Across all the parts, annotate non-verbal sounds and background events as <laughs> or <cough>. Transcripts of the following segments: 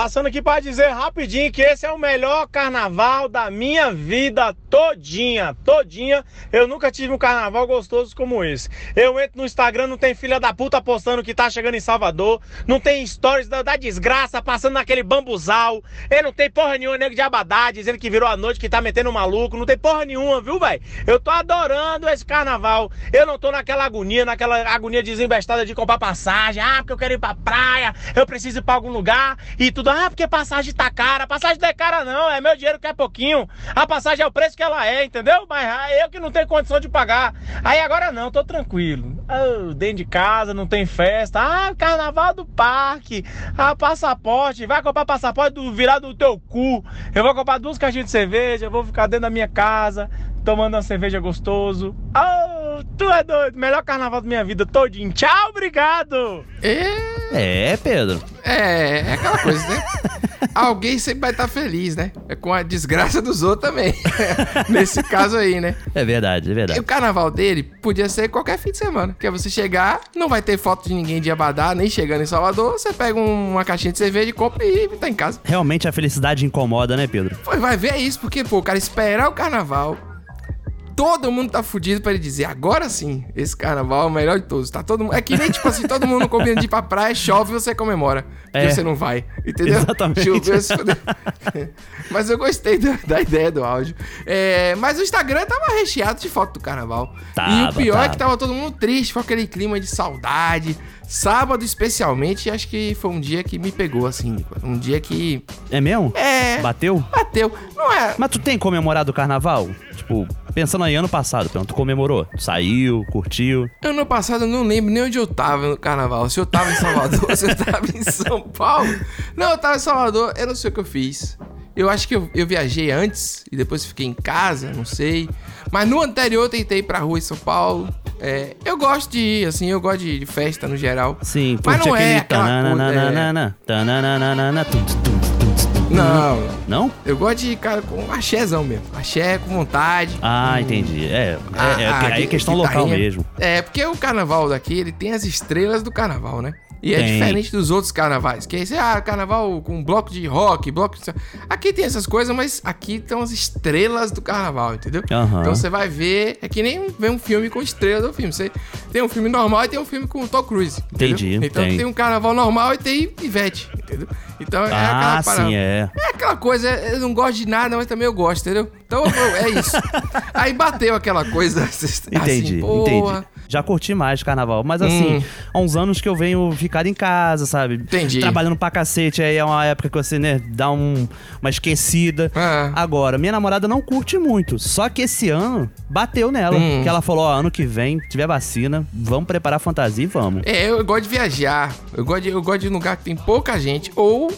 Passando aqui para dizer rapidinho que esse é o melhor carnaval da minha vida todinha, todinha. Eu nunca tive um carnaval gostoso como esse. Eu entro no Instagram, não tem filha da puta postando que tá chegando em Salvador, não tem stories da, da desgraça passando naquele bambuzal. E não tem porra nenhuma nego de Abadá dizendo que virou a noite, que tá metendo maluco, não tem porra nenhuma, viu, velho? Eu tô adorando esse carnaval. Eu não tô naquela agonia, naquela agonia desembestada de comprar passagem. Ah, porque eu quero ir pra praia, eu preciso ir pra algum lugar e tudo. Ah, porque passagem tá cara. Passagem não é cara, não. É meu dinheiro que é pouquinho. A passagem é o preço que ela é, entendeu? Mas ah, eu que não tenho condição de pagar. Aí agora não, tô tranquilo. Oh, dentro de casa, não tem festa. Ah, carnaval do parque. Ah, passaporte. Vai comprar passaporte do virado do teu cu. Eu vou comprar duas caixinhas de cerveja. Eu vou ficar dentro da minha casa, tomando uma cerveja gostoso. Oh, tu é doido. Melhor carnaval da minha vida todinho. Tchau, obrigado. É, É, Pedro. é, é aquela coisa, né? <laughs> Alguém sempre vai estar feliz, né? É com a desgraça dos outros também. <laughs> Nesse caso aí, né? É verdade, é E verdade. o carnaval dele podia ser qualquer fim de semana. Que é você chegar, não vai ter foto de ninguém de Abadá, nem chegando em Salvador. Você pega um- uma caixinha de cerveja e compra e tá em casa. Realmente a felicidade incomoda, né, Pedro? Pô, vai ver isso, porque, pô, o cara esperar o carnaval. Todo mundo tá fudido pra ele dizer, agora sim, esse carnaval é o melhor de todos. Tá todo mundo. É que nem, tipo assim, todo mundo combina de ir pra praia, chove e você comemora. E É. você não vai. Entendeu? Exatamente. Choveu, <laughs> mas eu gostei da, da ideia do áudio. É, mas o Instagram tava recheado de foto do carnaval. e o Tava, pior é tava. que tava todo mundo triste, com aquele clima de saudade. Sábado, especialmente, acho que foi um dia que me pegou, assim. Um dia que. É mesmo? É. Bateu? Bateu. Não é. Mas tu tem comemorado o carnaval? Tipo, pensando aí ano passado, tu comemorou? Tu saiu, curtiu? Ano passado eu não lembro nem onde eu tava no carnaval. Se eu tava em Salvador, <laughs> se eu tava em São Paulo. Não, eu tava em Salvador, eu não sei o que eu fiz. Eu acho que eu, eu viajei antes e depois fiquei em casa, não sei. Mas no anterior eu tentei ir pra rua em São Paulo. É, eu gosto de ir, assim, eu gosto de, de festa no geral. Sim, Mas curte não é aquela coisa, tananana, Não, Não? eu gosto de cara, com axézão mesmo. Axé com vontade. Ah, entendi. É, é, é, ah, aí é que- questão local guitarrinha. mesmo. É, porque o carnaval daqui, ele tem as estrelas do carnaval, né? E é Tem. diferente dos outros carnavais. Que é esse, ah, carnaval com bloco de rock, bloco de... Aqui tem essas coisas, mas aqui estão as estrelas do carnaval, entendeu? Aham. Então você vai ver... É que nem ver um filme com estrela do filme. Você tem um filme normal e tem um filme com o Tom Cruise. entendeu? Entendi, Então tem. tem um carnaval normal e tem Ivete, entendeu? Então é Ah, aquela parada. sim, é. É aquela coisa, eu não gosto de nada, mas também eu gosto, entendeu? Então é isso. <laughs> Aí bateu aquela coisa <laughs> assim, Entendi, entendi. Já curti mais carnaval, mas assim, Hum. há uns anos que eu venho ficar em casa, sabe? Entendi. Trabalhando pra cacete, aí é uma época que você, né, dá um, uma esquecida. Ah. Agora, minha namorada não curte muito, só que esse ano bateu nela, Hum. que ela falou, ó, ano que vem, tiver vacina, vamos preparar a fantasia e vamos. É, eu gosto de viajar. Eu gosto de, eu gosto de lugar que tem pouca gente. Ou,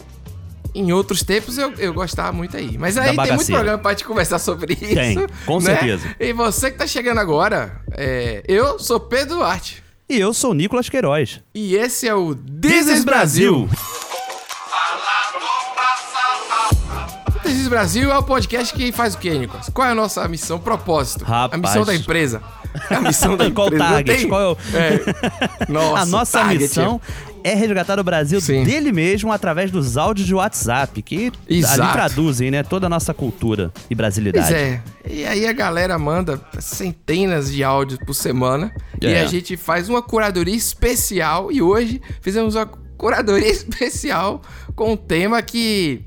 em outros tempos, eu, eu gostava muito aí. Mas aí tem muito programa pra te conversar sobre isso. Tem, com né? certeza. E você que tá chegando agora, é, eu sou Pedro Duarte. E eu sou Nicolas Queiroz. E esse é o This is Brasil. This is Brasil é o podcast que faz o quê, Nicolas? Qual é a nossa missão, propósito? Rapaz. A missão da empresa. A missão <laughs> da Qual empresa. Target? Qual é o- É. <laughs> Nossa, a nossa target. missão é resgatar o Brasil Sim. dele mesmo através dos áudios de WhatsApp, que Exato. ali traduzem, né, toda a nossa cultura e brasilidade. Pois é. E aí a galera manda centenas de áudios por semana. E É. a gente faz uma curadoria especial. E hoje fizemos uma curadoria <laughs> especial com um tema que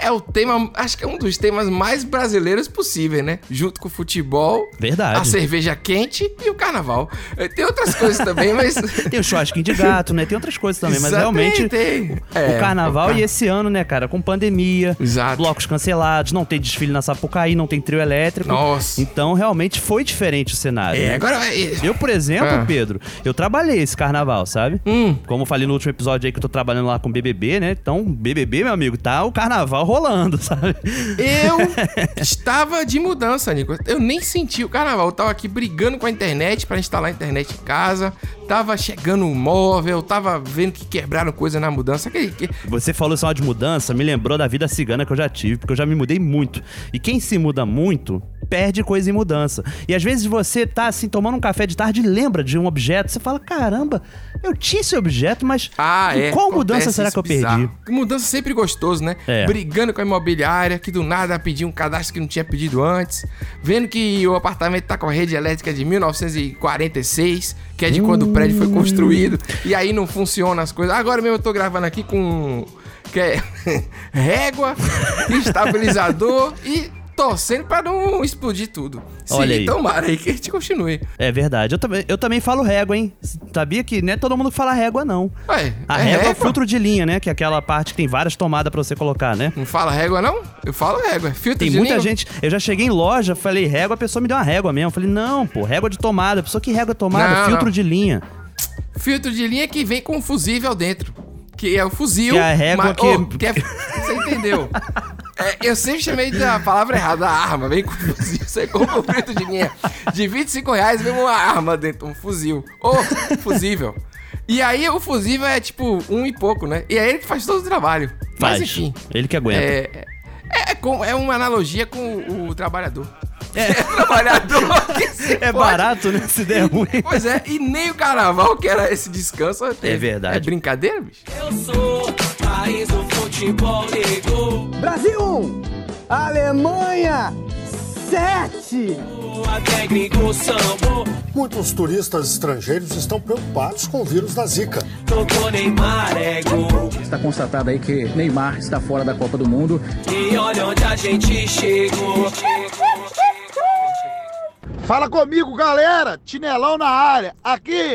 é o tema, acho que é um dos temas mais brasileiros possível, né? Junto com o futebol, Verdade. a cerveja quente e o carnaval. Eh, Tem outras coisas também, mas. <laughs> Tem o churrasquinho de gato, né? Tem outras coisas também, mas realmente tem. É, o carnaval o car- e esse ano, né, cara, com pandemia, Exato. blocos cancelados, não tem desfile na Sapucaí, não tem trio elétrico. Nossa. Então, realmente foi diferente o cenário. É, né? agora. é- Eu, por exemplo, Ah. Pedro, eu trabalhei esse carnaval, sabe? Hum. Como eu falei no último episódio aí que eu tô trabalhando lá com BBB, né? Então, BBB, meu amigo, tá o carnaval rolando, <laughs> sabe? Eu <laughs> estava de mudança, Nico. Eu nem senti o carnaval. Eu tava aqui brigando com a internet pra instalar a internet em casa. Tava chegando o móvel, tava vendo que quebraram coisa na mudança. Que, que- Você falou só de mudança, me lembrou da vida cigana que eu já tive, porque eu já me mudei muito. E quem se muda muito perde coisa em mudança. E às vezes você tá assim, tomando um café de tarde e lembra de um objeto, você fala, caramba, eu tinha esse objeto, mas Ah, é. qual mudança será que eu bizarro. perdi? Mudança sempre gostoso, né? É. Brigando com a imobiliária, que do nada pediu um cadastro que não tinha pedido antes. Vendo que o apartamento tá com a rede elétrica de 1946, que é de quando o prédio foi construído. E aí não funciona as coisas. Agora mesmo eu tô gravando aqui com... Que é <laughs> régua, <laughs> estabilizador e torcendo pra não explodir tudo. Olha Sim, aí. tomara aí que a gente continue. É verdade. Eu também, eu também falo régua, hein? Sabia que não é todo mundo que fala régua, não. Ué, A é régua é o régua? filtro de linha, né? Que é aquela parte que tem várias tomadas pra você colocar, né? Não fala régua, não? Eu falo régua. Filtro Tem de muita língua. gente. Eu já cheguei em loja, falei régua, a pessoa me deu uma régua mesmo. Eu falei, não, pô, régua de tomada. A pessoa que régua tomada, Não, filtro não. de linha. Filtro de linha que vem com um fusível dentro. Que é o fuzil. Que é a régua mas- que- Ô, que é- <laughs> Você entendeu? <laughs> É, eu sempre chamei da palavra errada, a arma. Vem com fuzil. Você compra um filtro de linha de 25 reais, vem uma arma dentro, um fuzil. Ou fusível. E aí o fusível é tipo um e pouco, né? E é ele que faz todo o trabalho. Mas Faz. enfim. Ele que aguenta. É, é, é, é uma analogia com o, o trabalhador. É, <laughs> trabalhador <laughs> É barato, né? Se der ruim. Pois é, e nem o carnaval, que era esse descanso, teve. É verdade. É brincadeira, bicho? Eu sou país do futebol negro. Brasil 1, Alemanha 7. Até gringo sambo. Muitos turistas estrangeiros estão preocupados com o vírus da Zika. É. Está constatado aí que Neymar está fora da Copa do Mundo. E olha onde a gente chegou. <laughs> Fala comigo, galera! Tinelão na área. Aqui,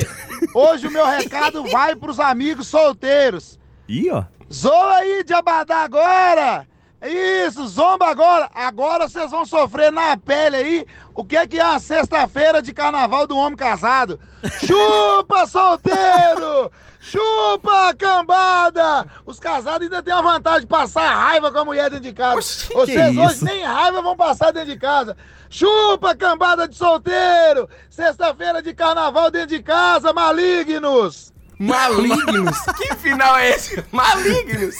hoje o meu recado vai pros amigos solteiros. Ih, ó. Zoa aí de abadá agora! Isso, zomba agora! Agora vocês vão sofrer na pele aí o que é que é a sexta-feira de carnaval do homem casado. Chupa, solteiro! Chupa, cambada! Os casados ainda têm a vantagem de passar raiva com a mulher dentro de casa. Oxi, que Vocês hoje isso? nem raiva vão passar dentro de casa. Chupa, cambada de solteiro! Sexta-feira de carnaval dentro de casa, malignos! Malignos? <laughs> que final é esse? Malignos?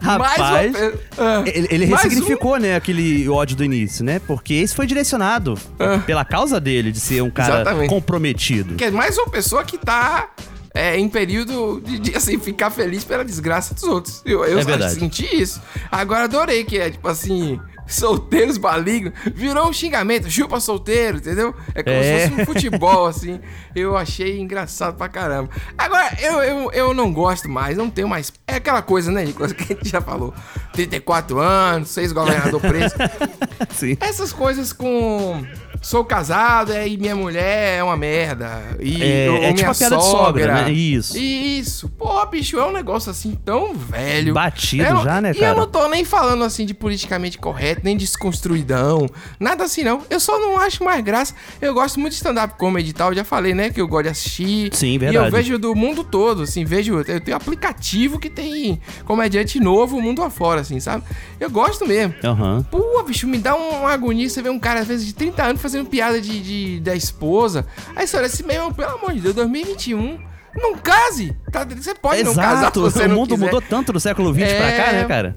Rapaz, pe- Ah, Ele, ele mais ressignificou, né, aquele ódio do início, né? Porque esse foi direcionado pela causa dele, de ser um cara Ah. Exatamente. comprometido. um, que é mais uma pessoa que tá é, em período de, de, assim, ficar feliz pela desgraça dos outros. Eu, eu É senti isso. Agora adorei que é, tipo assim, solteiros malignos. Virou um xingamento, chupa solteiro, entendeu? É como É. se fosse um futebol, assim. Eu achei engraçado pra caramba. Agora, eu, eu, eu não gosto mais, não tenho mais. É aquela coisa, né, Nicolas, que a gente já falou. 34 anos, seis governador preso. <laughs> Sim. Essas coisas com. Sou casado é, e minha mulher é uma merda. E, É, ou é tipo a piada de sogra, né? Isso. Isso. Pô, bicho, é um negócio assim tão velho. Batido Eu já, né, E cara? eu não tô nem falando assim de politicamente correto, nem desconstruidão. Nada assim, não. Eu só não acho mais graça. Eu gosto muito de stand-up comedy e tal. Já falei, né, que eu gosto de assistir. Sim, E verdade. eu vejo do mundo todo, assim. Vejo. Eu tenho aplicativo que tem comediante novo mundo afora, assim, sabe? Eu gosto mesmo. Aham. Pô, bicho, me dá um- uma agonia você ver um cara, às vezes, de 30 anos fazendo piada de, de- da esposa. Aí você olha assim, meu, pelo amor de Deus, 2021. Não case! Tá? Você pode não casar se Exato, você o mundo quiser. mudou tanto do século XX pra cá, É, né, cara?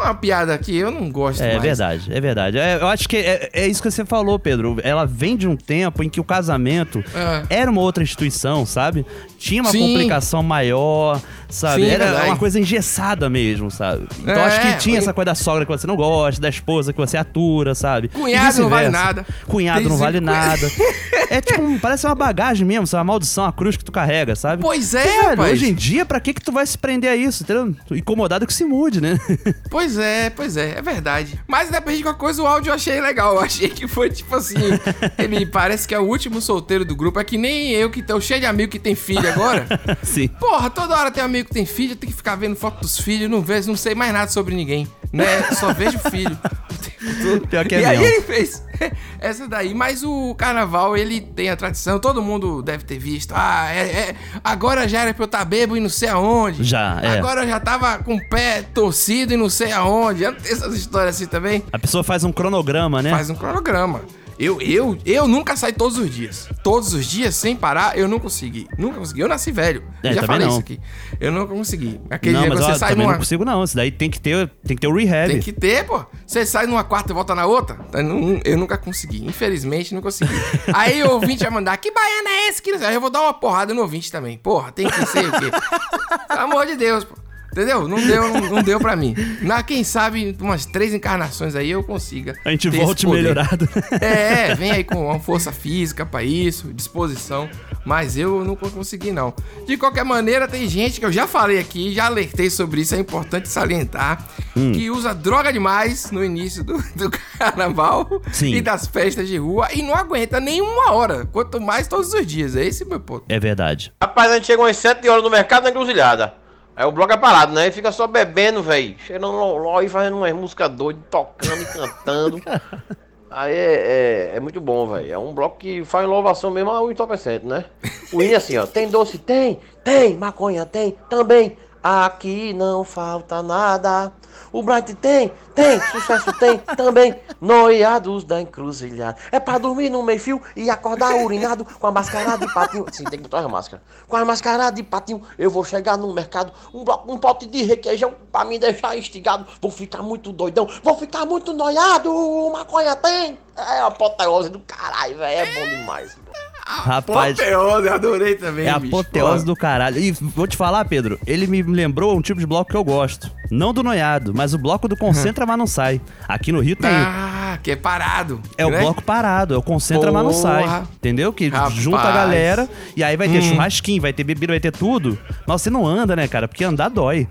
É uma piada que eu não gosto É mais. verdade, é verdade. É, eu acho que é, é isso que você falou, Pedro. Ela vem de um tempo em que o casamento É. era uma outra instituição, sabe? Tinha uma Sim. complicação maior, sabe? Sim, era verdade. uma coisa engessada mesmo, sabe? Então É, acho que tinha essa coisa da sogra que você não gosta, da esposa que você atura, sabe? Cunhado não vale nada. Cunhado Tem não vale nada. <laughs> É tipo, um- parece uma bagagem mesmo, sabe? Uma maldição, a cruz que tu carrega, sabe? Pois é, velho. Hoje em dia, pra que que tu vai se prender a isso, entendeu? Incomodado que se mude, né? <laughs> Pois é, pois é, é verdade. Mas independente de qualquer coisa, o áudio eu achei legal. Eu achei que foi tipo assim. <laughs> ele parece que é o último solteiro do grupo. É que nem eu que tô cheio de amigo que tem filho agora. Sim. Porra, toda hora tem um amigo que tem filho, eu tenho que ficar vendo foto dos filhos, não vejo, não sei mais nada sobre ninguém, né? Só vejo filho. <laughs> Pior que é e aí mesmo. ele fez <laughs> essa daí, mas o carnaval, ele tem a tradição, todo mundo deve ter visto. Ah, é, é- agora já era pra eu estar bebo e não sei aonde. Já, é. Agora eu já tava com o pé torcido e não sei aonde. Tem essas histórias assim também? A pessoa faz um cronograma, né? Faz um cronograma. Eu, eu, eu nunca saio todos os dias. Todos os dias, sem parar, eu não consegui. Nunca consegui. Eu nasci velho. É, já falei não. isso aqui. Eu nunca consegui. Aquele não, dia mas que ó, você sai numa. não consigo não. Isso daí tem que ter, tem que ter o rehab. Tem que ter, pô. Você sai numa quarta e volta na outra. Eu, não- eu nunca consegui. Infelizmente, não consegui. <laughs> Aí o ouvinte vai mandar, que baiana é esse? Que... não sei?" Aí eu vou dar uma porrada no ouvinte também. Porra, tem que ser o quê? <laughs> Pelo amor de Deus, pô. Entendeu? Não deu, não, não deu pra mim. Na, quem sabe, umas três encarnações aí eu consiga. A gente volte melhorado. É, vem aí com uma força física pra isso, disposição. Mas eu não consegui, não. De qualquer maneira, tem gente que eu já falei aqui, já alertei sobre isso, é importante salientar, Hum. que usa droga demais no início do, do carnaval Sim. e das festas de rua e não aguenta nem uma hora, quanto mais todos os dias. É esse meu ponto. É verdade. Rapaz, a gente chega umas 7 horas no mercado na encruzilhada. Aí o bloco é parado, né? Ele fica só bebendo, velho. Cheirando loló e fazendo umas músicas doidas, tocando e cantando. <laughs> Aí é, é, é muito bom, velho. É um bloco que faz louvação mesmo ao entorpecente, né? O hino é assim, ó. Tem doce? Tem. Tem. Maconha? Tem. Também. Aqui não falta nada. O Bright tem, tem, sucesso tem <laughs> também. Noiados da encruzilhada. É pra dormir no meio-fio e acordar urinado com a mascarada de patinho. Sim, tem que botar a máscara. Com a mascarada de patinho, eu vou chegar no mercado. Um, bloco, um pote de requeijão pra me deixar instigado. Vou ficar muito doidão, vou ficar muito noiado. Maconha tem. É a apoteose do caralho, velho. É bom demais. Rapaz, Apoteose, eu adorei também, é bicho. apoteose do caralho. E vou te falar, Pedro, ele me lembrou um tipo de bloco que eu gosto. Não do noiado, mas o bloco do Concentra, mas não sai. Aqui no Rio tem. Ah, que é parado. É o né? bloco parado, é o concentra, mas não sai. Porra. Entendeu? Que Rapaz. junta a galera e aí vai ter Hum. churrasquinho, vai ter bebida, vai ter tudo. Mas você não anda, né, cara? Porque andar dói.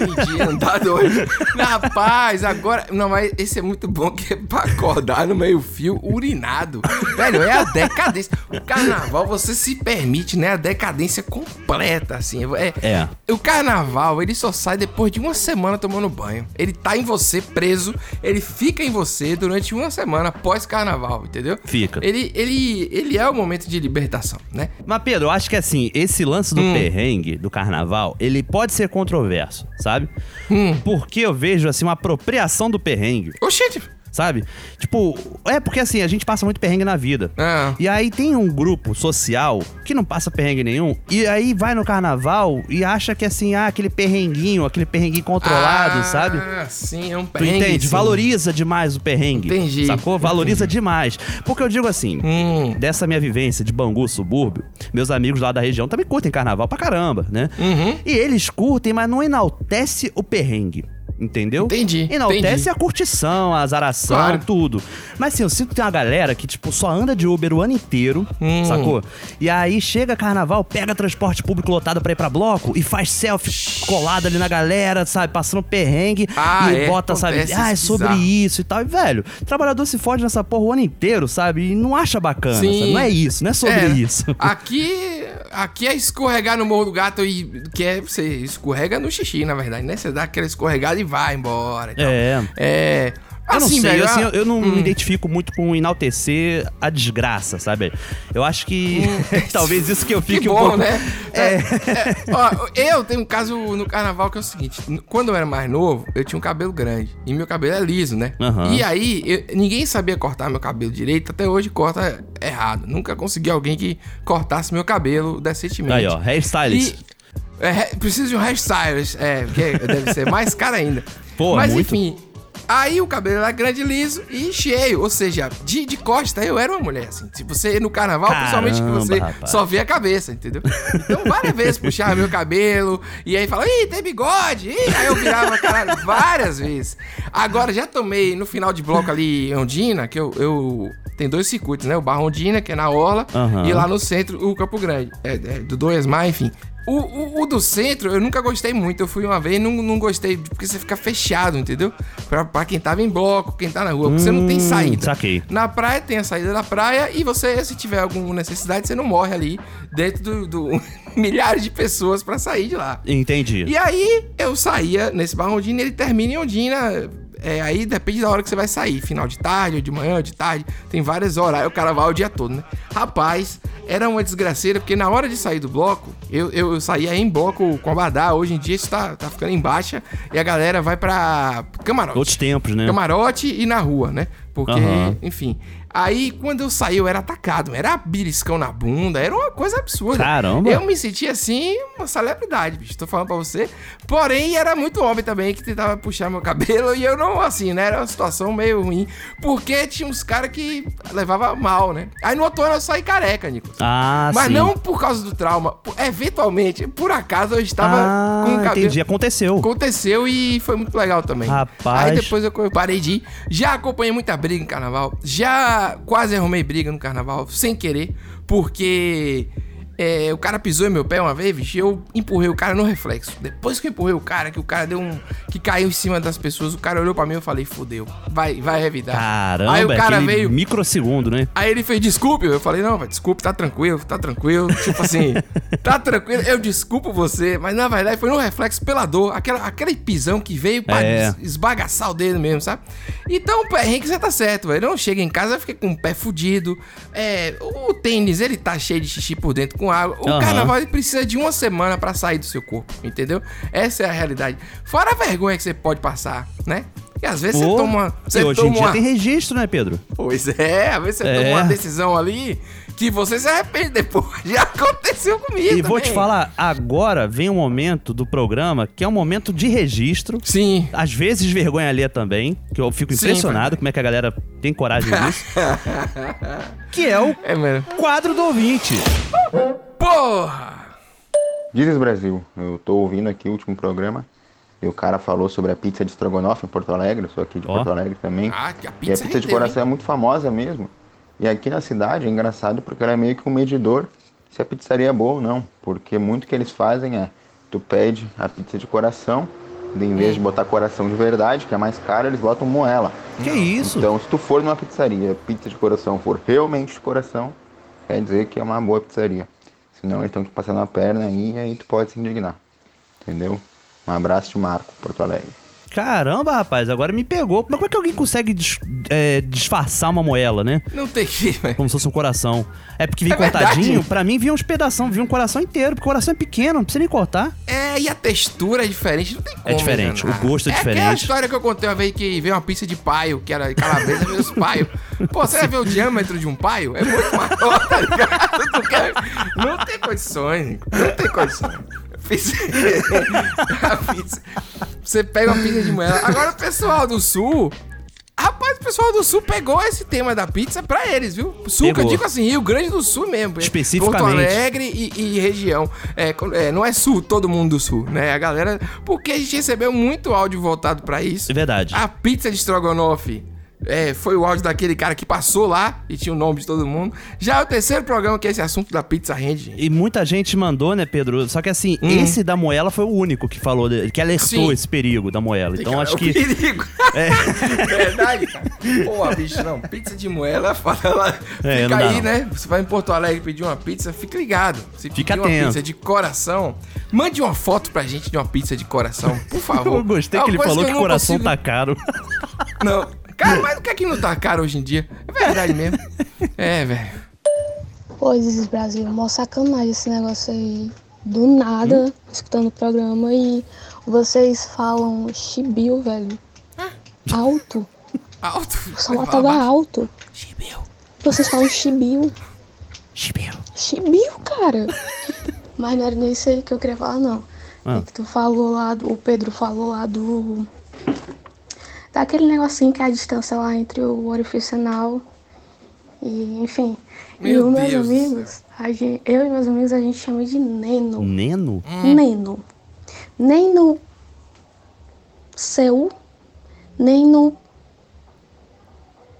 Entendi, andar doido. <laughs> Rapaz, agora. Não, mas esse é muito bom que é pra acordar no meio-fio urinado. Velho, é a decadência. O carnaval, você se permite, né? A decadência completa, assim. É. É. O carnaval, ele só sai depois de uma semana tomando banho. Ele tá em você preso, ele fica em você durante uma semana após carnaval, entendeu? Fica. Ele, ele, ele é o momento de libertação, né? Mas, Pedro, eu acho que assim, esse lance do Hum. perrengue, do carnaval, ele pode ser controverso, sabe? Hum. Porque eu vejo, assim, uma apropriação do perrengue. Oxente. Sabe? Tipo, é porque assim, a gente passa muito perrengue na vida. Ah. E aí tem um grupo social que não passa perrengue nenhum, e aí vai no carnaval e acha que assim, ah, aquele perrenguinho, aquele perrenguinho controlado, Ah, sabe? sim, é um Tu perrengue. entende? sim. Valoriza demais o perrengue. Entendi. Sacou? Valoriza demais. Porque eu digo assim, Hum. dessa minha vivência de Bangu, subúrbio, meus amigos lá da região também curtem carnaval pra caramba, né? Uhum. E eles curtem, mas não enaltece o perrengue. Entendeu? Entendi, Enaltece entendi. a curtição, a azaração, Claro. tudo. Mas assim, eu sinto que tem uma galera que, tipo, só anda de Uber o ano inteiro, Hum. sacou? E aí chega carnaval, pega transporte público lotado pra ir pra bloco e faz selfie colado ali na galera, sabe? Passando perrengue Ah, e é, bota, sabe? Ah, é sobre bizarro. isso e tal. E, velho, o trabalhador se fode nessa porra o ano inteiro, sabe? E não acha bacana, Sim. sabe? Não é isso, não é sobre É, isso. Aqui, aqui é escorregar no Morro do Gato e que é você escorrega no xixi, na verdade, né? Você dá aquela escorregada e vai embora. e tal. É. É. Eu não assim, sei, velho, assim, eu, eu não Hum. me identifico muito com enaltecer a desgraça, sabe? Eu acho que <laughs> talvez isso que eu Hum. Que fique um bom, pouco... né? É. é. Ó, eu tenho um caso no carnaval que é o seguinte: quando eu era mais novo, eu tinha um cabelo grande. E meu cabelo é liso, né? Aham. E aí, eu- ninguém sabia cortar meu cabelo direito, até hoje corta errado. Nunca consegui alguém que cortasse meu cabelo decentemente. Aí, ó, hairstylist. É, re- preciso de um hairstylist, é, porque deve ser mais caro ainda. <laughs> Pô, Mas muito. enfim, aí o cabelo era grande, liso e cheio. Ou seja, de, de costa eu era uma mulher, assim. Se você no carnaval, principalmente que Caramba, você rapaz. só vê a cabeça, entendeu? Então várias vezes puxava meu cabelo e aí falava, ih, tem bigode. Ih, aí eu virava, caralho, várias vezes. Agora já tomei no final de bloco ali em Ondina, que eu. eu tem dois circuitos, né? O Barra Ondina, que é na Orla, Aham. e lá no centro, o Campo Grande. É, é, do Dois Mar, enfim. O, o, o do centro, eu nunca gostei muito. Eu fui uma vez e não, não gostei, porque você fica fechado, entendeu? Pra, pra quem tava em bloco, quem tá na rua, porque você não tem Hum, saída. saquei. Na praia tem a saída da praia e você, se tiver alguma necessidade, você não morre ali dentro do, do <laughs> milhares de pessoas pra sair de lá. Entendi. E aí eu saía nesse bar Ondina, ele termina em Ondina. É, aí depende da hora que você vai sair. Final de tarde, ou de manhã, ou de tarde. Tem vários horários. O cara vai o dia todo, né? Rapaz, era uma desgraceira, porque na hora de sair do bloco, eu, eu saía em bloco com abadá. Hoje em dia isso tá, tá ficando em baixa. E a galera vai pra camarote. Outros tempos, né? Camarote e na rua, né? Porque, Aham. enfim. Aí, quando eu saí, eu era atacado. Era beliscão na bunda. Era uma coisa absurda. Caramba. Eu me sentia, assim, uma celebridade, bicho. Tô falando pra você. Porém, era muito homem também que tentava puxar meu cabelo. E eu não, assim, né? Era uma situação meio ruim. Porque tinha uns caras que levavam mal, né? Aí, no outro ano, eu saí careca, Nico. Ah, Mas sim. não por causa do trauma. Eventualmente, por acaso, eu estava ah, com o cabelo... entendi. Aconteceu. Aconteceu e foi muito legal também. Rapaz. Aí depois eu parei de ir. Já acompanhei muita briga em carnaval. Já quase arrumei briga no carnaval, sem querer. Porque é, o cara pisou em meu pé uma vez, bicho, e eu empurrei o cara no reflexo. Depois que eu empurrei o cara, que o cara deu um. que caiu em cima das pessoas, o cara olhou pra mim e eu falei, fudeu. Vai, vai revidar. Caramba, Aí o é cara veio. microsegundo, né? Aí ele fez desculpe, eu falei, não, vai, desculpe, tá tranquilo, tá tranquilo. Tipo assim, <laughs> tá tranquilo, eu desculpo você, mas na verdade foi no reflexo pela dor, aquela, aquele pisão que veio pra É. esbagaçar o dedo mesmo, sabe? Então o perrengue você tá certo, velho. Não chega em casa, fica com o pé fudido. É, o tênis, ele tá cheio de xixi por dentro com água. O Aham. carnaval precisa de uma semana pra sair do seu corpo, entendeu? Essa é a realidade. Fora a vergonha que você pode passar, né? E às vezes Pô, você toma. Você e hoje toma em dia uma... tem registro, né, Pedro? Pois é, às vezes você É. toma uma decisão ali que você se arrepende depois. <laughs> Já aconteceu comigo. E vou te também. falar, agora vem um momento do programa que é um momento de registro. Sim. Às vezes vergonha alheia também, que eu fico Sim, impressionado como é que a galera tem coragem <laughs> disso. que é o É, quadro do ouvinte. Porra! Dizes Brasil, eu tô ouvindo aqui o último programa e o cara falou sobre a pizza de estrogonofe em Porto Alegre, eu sou aqui de Ó. Porto Alegre também. Ah, que a e a pizza pizza de coração é muito famosa mesmo. E aqui na cidade é engraçado porque ela é meio que um medidor se a pizzaria é boa ou não. Porque muito que eles fazem é, tu pede a pizza de coração, e em vez de botar coração de verdade, que é mais caro, eles botam moela. Que isso? Então, se tu for numa pizzaria, a pizza de coração for realmente de coração, quer dizer que é uma boa pizzaria. Senão eles estão te passando a perna aí e aí tu pode se indignar. Entendeu? Um abraço de Marco, Porto Alegre. Caramba, rapaz, agora me pegou. Mas como é que alguém consegue dis- é, disfarçar uma moela, né? Não tem que, velho. Como se fosse um coração. É porque vinha É verdade. cortadinho, pra mim vinha uns pedação, vinha um coração inteiro, porque o coração é pequeno, não precisa nem cortar. É, e a textura é diferente, não tem como. diferente, enganar. o gosto é É diferente. história que eu contei uma vez que veio uma pizza de paio, que era calabresa, veio os paio. Pô, você vai ver o diâmetro de um paio? É muito maior, <laughs> tá ligado? Não tem condições, não tem condições. Pizza- <laughs> Você pega uma pizza de moela. Agora o pessoal do sul. Rapaz, o pessoal do sul pegou esse tema da pizza pra eles, viu? Sul, que eu Pegou. digo assim, Rio Grande do Sul mesmo. hein? Especificamente. Porto Alegre e, e região. É, é, não é sul, todo mundo do sul, né? A galera. Porque a gente recebeu muito áudio voltado pra isso. É verdade. A pizza de estrogonofe. É, foi o áudio daquele cara que passou lá e tinha o nome de todo mundo. Já é o terceiro programa que esse assunto da pizza rende. gente. E muita gente mandou, né, Pedro? Só que assim, esse da moela foi o único que falou, que alertou Sim. esse perigo da moela. Então Cara, acho é que. perigo. <laughs> <laughs> Verdade, cara. Pô, bicho, não. Pizza de moela é foda. Ela É, fica aí, né? Você vai em Porto Alegre pedir uma pizza, fica ligado. Se Fica pedir uma atento. pizza de coração, mande uma foto pra gente de uma pizza de coração, por <laughs> favor. Eu gostei É uma que ele falou eu que o coração consigo- tá caro. Não. Cara, mas o que é que não tá caro hoje em dia? É verdade mesmo. É, velho. Pô, Isis Brasil, mó sacanagem esse negócio aí. Do nada, escutando o programa e vocês falam chibio, velho. Alto. Alto. O salário tava alto. Chibio. Vocês falam chibio. Chibio. Chibio, cara. Mas não era nem isso aí que eu queria falar, não. Ah. É que tu falou lá, do, o Pedro falou lá do. Daquele negocinho que é a distância lá entre o orifício anal e, enfim. e Meu os meus Deus amigos, a gente, eu e meus amigos, a gente chama de Neno. Neno? Nem no. Nem no seu, nem no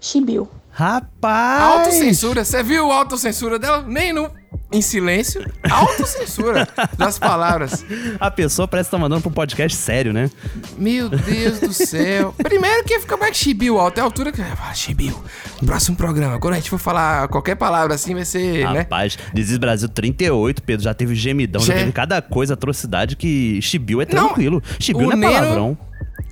Chibiu. Rapaz! Autocensura. Você viu a autocensura dela? Nem no. Em silêncio. Autocensura das palavras. A pessoa parece que tá mandando pra um podcast sério, né? Meu Deus do céu. Primeiro que fica mais chibiu, alto. É a altura que. Ah, chibiu. Próximo programa. Quando a gente for falar qualquer palavra assim, vai ser, né? Rapaz, Desis Brasil 38, Pedro, já teve gemidão, já Já- teve cada coisa, atrocidade que chibiu é Não, tranquilo. Chibiu o não é palavrão.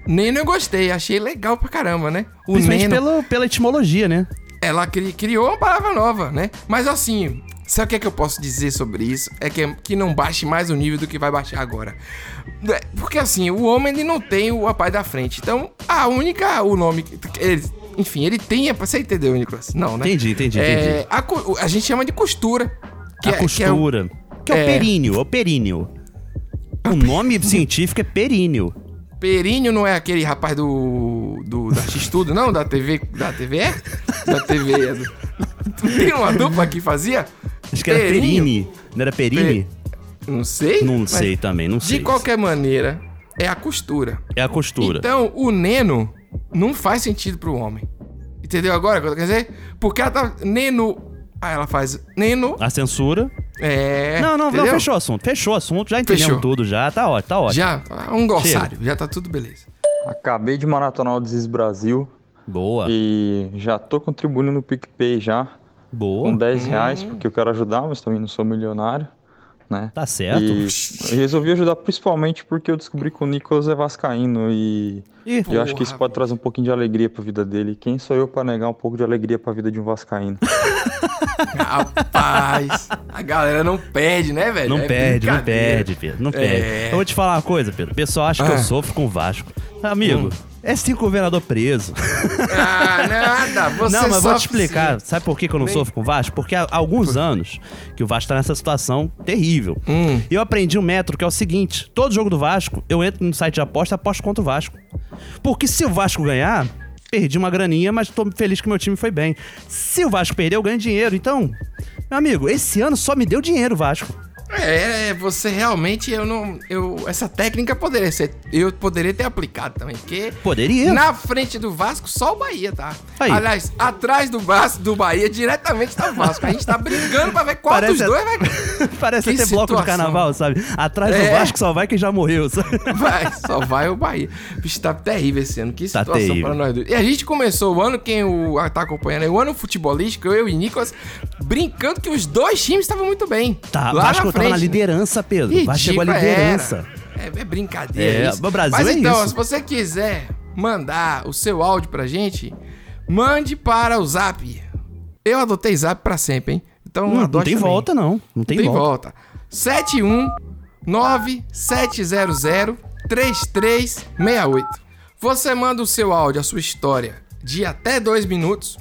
Neno eu gostei. Achei legal pra caramba, né? O Principalmente Neno. pelo, pela etimologia, né? ela cri- criou uma palavra nova, né? Mas assim, sabe o que, é que eu posso dizer sobre isso? É que, que não baixe mais o nível do que vai baixar agora. É, Porque assim, o homem ele não tem o pai da frente. Então, a única, o nome, que- ele, enfim, ele tem. Você entendeu, Nicolas? Não, né? Entendi, entendi, É, entendi. a, a gente chama de costura. que a é- que é o- costura. Que é, o é. períneo, é o períneo. O nome científico é períneo. Períneo não é aquele rapaz do. do da X-Tudo, não? Da TV. Da TV é? Da TV. é do- Tem uma dupla que fazia? Acho que era perine. Não era perine? Não sei. Não mas sei também, não sei. De qualquer maneira, é a costura. É a costura. Então, o neno não faz sentido pro homem. Entendeu agora o que eu quero dizer? Porque ela tá. Neno. Aí ela faz neno. A censura. É. não, não, não, fechou o assunto. Fechou o assunto, já entendemos Fechou. tudo, já. Tá ótimo, tá ótimo. Já, um glossário, já tá tudo beleza. Acabei de maratonar o Desis Brasil. Boa. E já tô contribuindo no PicPay já. Boa. Com 10 Hum. reais, porque eu quero ajudar, mas também não sou milionário. Né? Tá certo. E eu resolvi ajudar principalmente porque eu descobri que o Nicolas é vascaíno e Ih, eu acho que isso pode trazer um pouquinho de alegria pra vida dele. Quem sou eu pra negar um pouco de alegria pra vida de um vascaíno? Rapaz, a galera não perde, né, velho? Não É perde, não perde, Pedro. Não É. perde. Eu vou te falar uma coisa, Pedro. O pessoal acha que eu Ah. sofro com o Vasco. Amigo, é cinco governador preso. <laughs> Ah, nada. Você não, mas vou te explicar. Sabe por que, que eu não Bem- sofro com o Vasco? Porque há alguns anos que o Vasco tá nessa situação terrível. Hum. E eu aprendi um método que é o seguinte: todo jogo do Vasco, eu entro no site de aposta e aposto contra o Vasco. Porque se o Vasco ganhar, perdi uma graninha, mas tô feliz que meu time foi bem. Se o Vasco perder, eu ganho dinheiro. Então, meu amigo, esse ano só me deu dinheiro o Vasco. É, você realmente, eu não. Eu, essa técnica poderia ser. Eu poderia ter aplicado também, porque. Poderia. Na frente do Vasco, só o Bahia, tá? Aí. Aliás, atrás do Vasco, do Bahia, diretamente tá o Vasco. A gente tá brigando pra ver qual Parece dos dois vai. <laughs> Parece Que até bloco de situação. carnaval, sabe? Atrás do É. Vasco só vai quem já morreu, sabe? <laughs> Vai, só vai o Bahia. Bicho, tá terrível esse ano. Que Tá situação terrível. pra nós dois. E a gente começou o ano, quem o, tá acompanhando aí, o ano futebolístico, eu e Nicolas, brincando que os dois times estavam muito bem. Tá, lá Vasco na tava na liderança, Pedro. Chegou à Ridículo, liderança. era. É, é brincadeira. É, isso. o Brasil Mas é então, isso. se você quiser mandar o seu áudio pra gente, mande para o Zap. Eu adotei Zap pra sempre, hein? Então, Não, não tem também. volta, não. Não tem, volta. volta. 719-700-3368. Você manda o seu áudio, a sua história, de até dois minutos.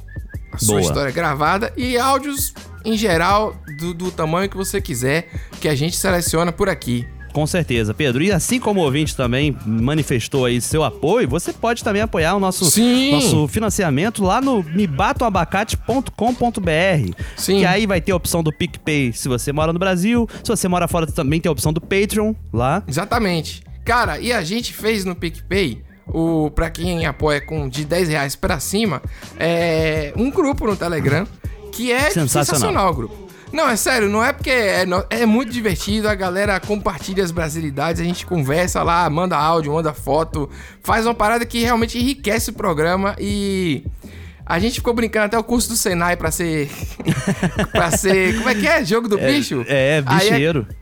A sua Boa. história gravada e áudios em geral do, do tamanho que você quiser, que a gente seleciona por aqui. Com certeza, Pedro. E assim como o ouvinte também manifestou aí seu apoio, você pode também apoiar o nosso, Sim. nosso financiamento lá no mebatoabacate.com.br. Sim. Que aí vai ter a opção do PicPay se você mora no Brasil. Se você mora fora, também tem a opção do Patreon lá. Exatamente. Cara, e a gente fez no PicPay, o, pra quem apoia com de 10 reais pra cima, é um grupo no Telegram que é Sensacional. sensacional, o grupo. Não, é sério, não é porque é, é muito divertido, a galera compartilha as brasilidades, a gente conversa lá, manda áudio, manda foto, faz uma parada que realmente enriquece o programa e a gente ficou brincando até o curso do Senai pra ser <laughs> pra ser, como é que é? Jogo do bicho? É, Aí bicheiro. Aí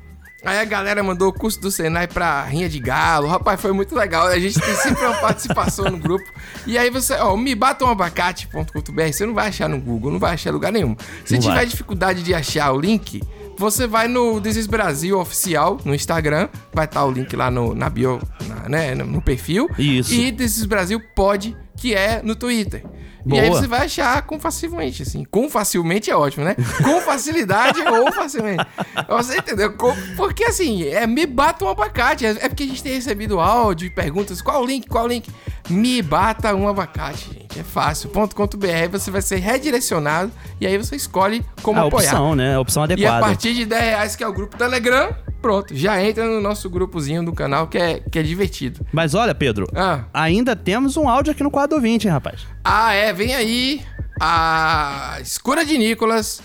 a galera mandou o curso do Senai pra Rinha de Galo. Rapaz, foi muito legal. A gente tem sempre uma participação no grupo. E aí você, ó, me abacate.com.br, você não vai achar no Google, não vai achar lugar nenhum. Se Não tiver vai. dificuldade de achar o link, você vai no Desis Brasil oficial no Instagram, vai estar o link lá no, na bio, na- né, no, no perfil. Isso. E Desis Brasil pode, que é no Twitter. E aí Boa. você vai achar com facilmente, assim. Com facilmente é ótimo, né? <laughs> Com facilidade ou facilmente. Você entendeu? Com- Porque assim, é me bata um abacate. É é porque a gente tem recebido áudio e perguntas. Qual o link? Qual o link? Me bata um abacate, gente. É fácil. Ponto .com.br, você vai ser redirecionado e aí você escolhe como a apoiar. opção, né? A opção E a adequada. partir de 10 reais, que é o grupo Telegram, pronto. Já entra no nosso grupozinho do canal que é, que é divertido. Mas olha, Pedro, Ah. ainda temos um áudio aqui no quadro ouvinte, hein, rapaz? Ah, é, vem aí a escura de Nicolas,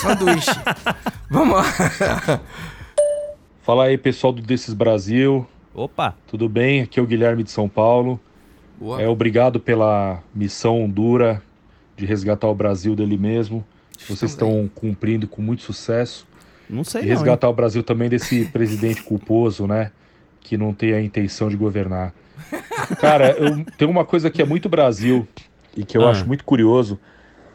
sanduíche. <laughs> Vamos lá. Fala aí, pessoal do Desses Brasil. Opa. Tudo bem? Aqui é o Guilherme de São Paulo. Boa. É, obrigado pela missão dura de resgatar o Brasil dele mesmo. Vocês estão cumprindo com muito sucesso. Não sei E não, resgatar o Brasil também desse <laughs> presidente culposo, né? Que não tem a intenção de governar. Cara, eu, tem uma coisa que é muito Brasil e que eu Ah. acho muito curioso.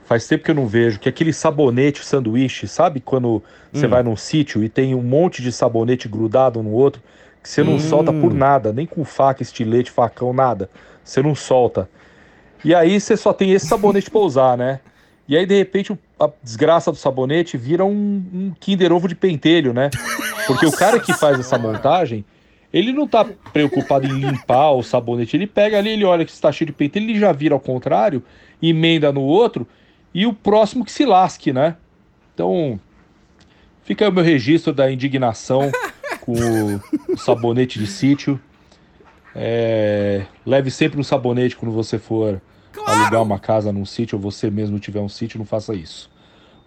Faz tempo que eu não vejo, que é aquele sabonete sanduíche, sabe quando você Hum. vai num sítio e tem um monte de sabonete grudado um no outro, que você não Hum. solta por nada, nem com faca, estilete, facão, nada. Você não solta. E aí você só tem esse sabonete pra usar, né? E aí, de repente, a desgraça do sabonete vira um, um Kinder Ovo de pentelho, né? Porque o cara que faz essa montagem, ele não tá preocupado em limpar o sabonete. Ele pega ali, ele olha que está cheio de pentelho, ele já vira ao contrário, emenda no outro, e o próximo que se lasque, né? Então, fica aí o meu registro da indignação com o sabonete de sítio. É, leve sempre um sabonete quando você for alugar uma casa num sítio ou você mesmo tiver um sítio, não faça isso.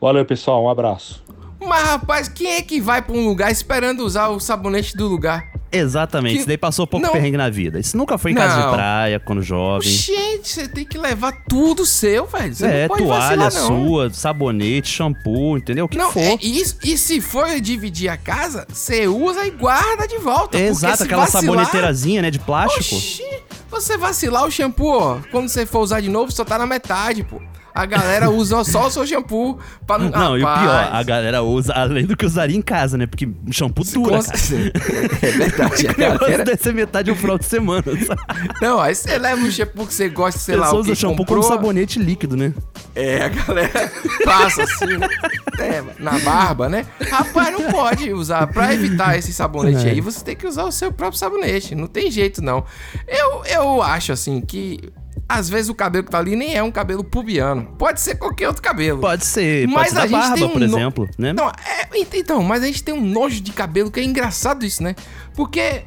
Valeu, pessoal, um abraço. Mas, rapaz, quem é que vai pra um lugar esperando usar o sabonete do lugar? Exatamente, Que- isso daí passou pouco Não. perrengue na vida. Isso nunca foi em casa Não. de praia, quando jovem. Gente, você tem que levar tudo seu, velho. Você é, toalha vacilar, sua, sabonete, shampoo, entendeu? O que Não, for. é, e, e se for dividir a casa, você usa e guarda de volta. porque Exato, aquela vacilar- saboneteirazinha, né, de plástico. Oxi, você vacilar o shampoo, ó, quando você for usar de novo, só tá na metade, pô. A galera usa só o seu shampoo pra não. Não, e o pior, a galera usa além do que usaria em casa, né? Porque shampoo dura, com certeza. <laughs> É verdade, <laughs> a galera. deve ser metade do final de semana, sabe? Não, aí você leva um shampoo que você gosta, sei lá, que usa shampoo comprou. como sabonete líquido, né? É, a galera passa assim, né? É, na barba, né? Rapaz, não pode usar. Pra evitar esse sabonete É. aí, você tem que usar o seu próprio sabonete. Não tem jeito, não. Eu, eu acho, assim, que às vezes o cabelo que tá ali nem é um cabelo pubiano. Pode ser qualquer outro cabelo. Pode ser, Mas pode ser a gente barba, tem um por no- exemplo, né? Não, é, ent- então, mas a gente tem um nojo de cabelo que é engraçado isso, né? Porque,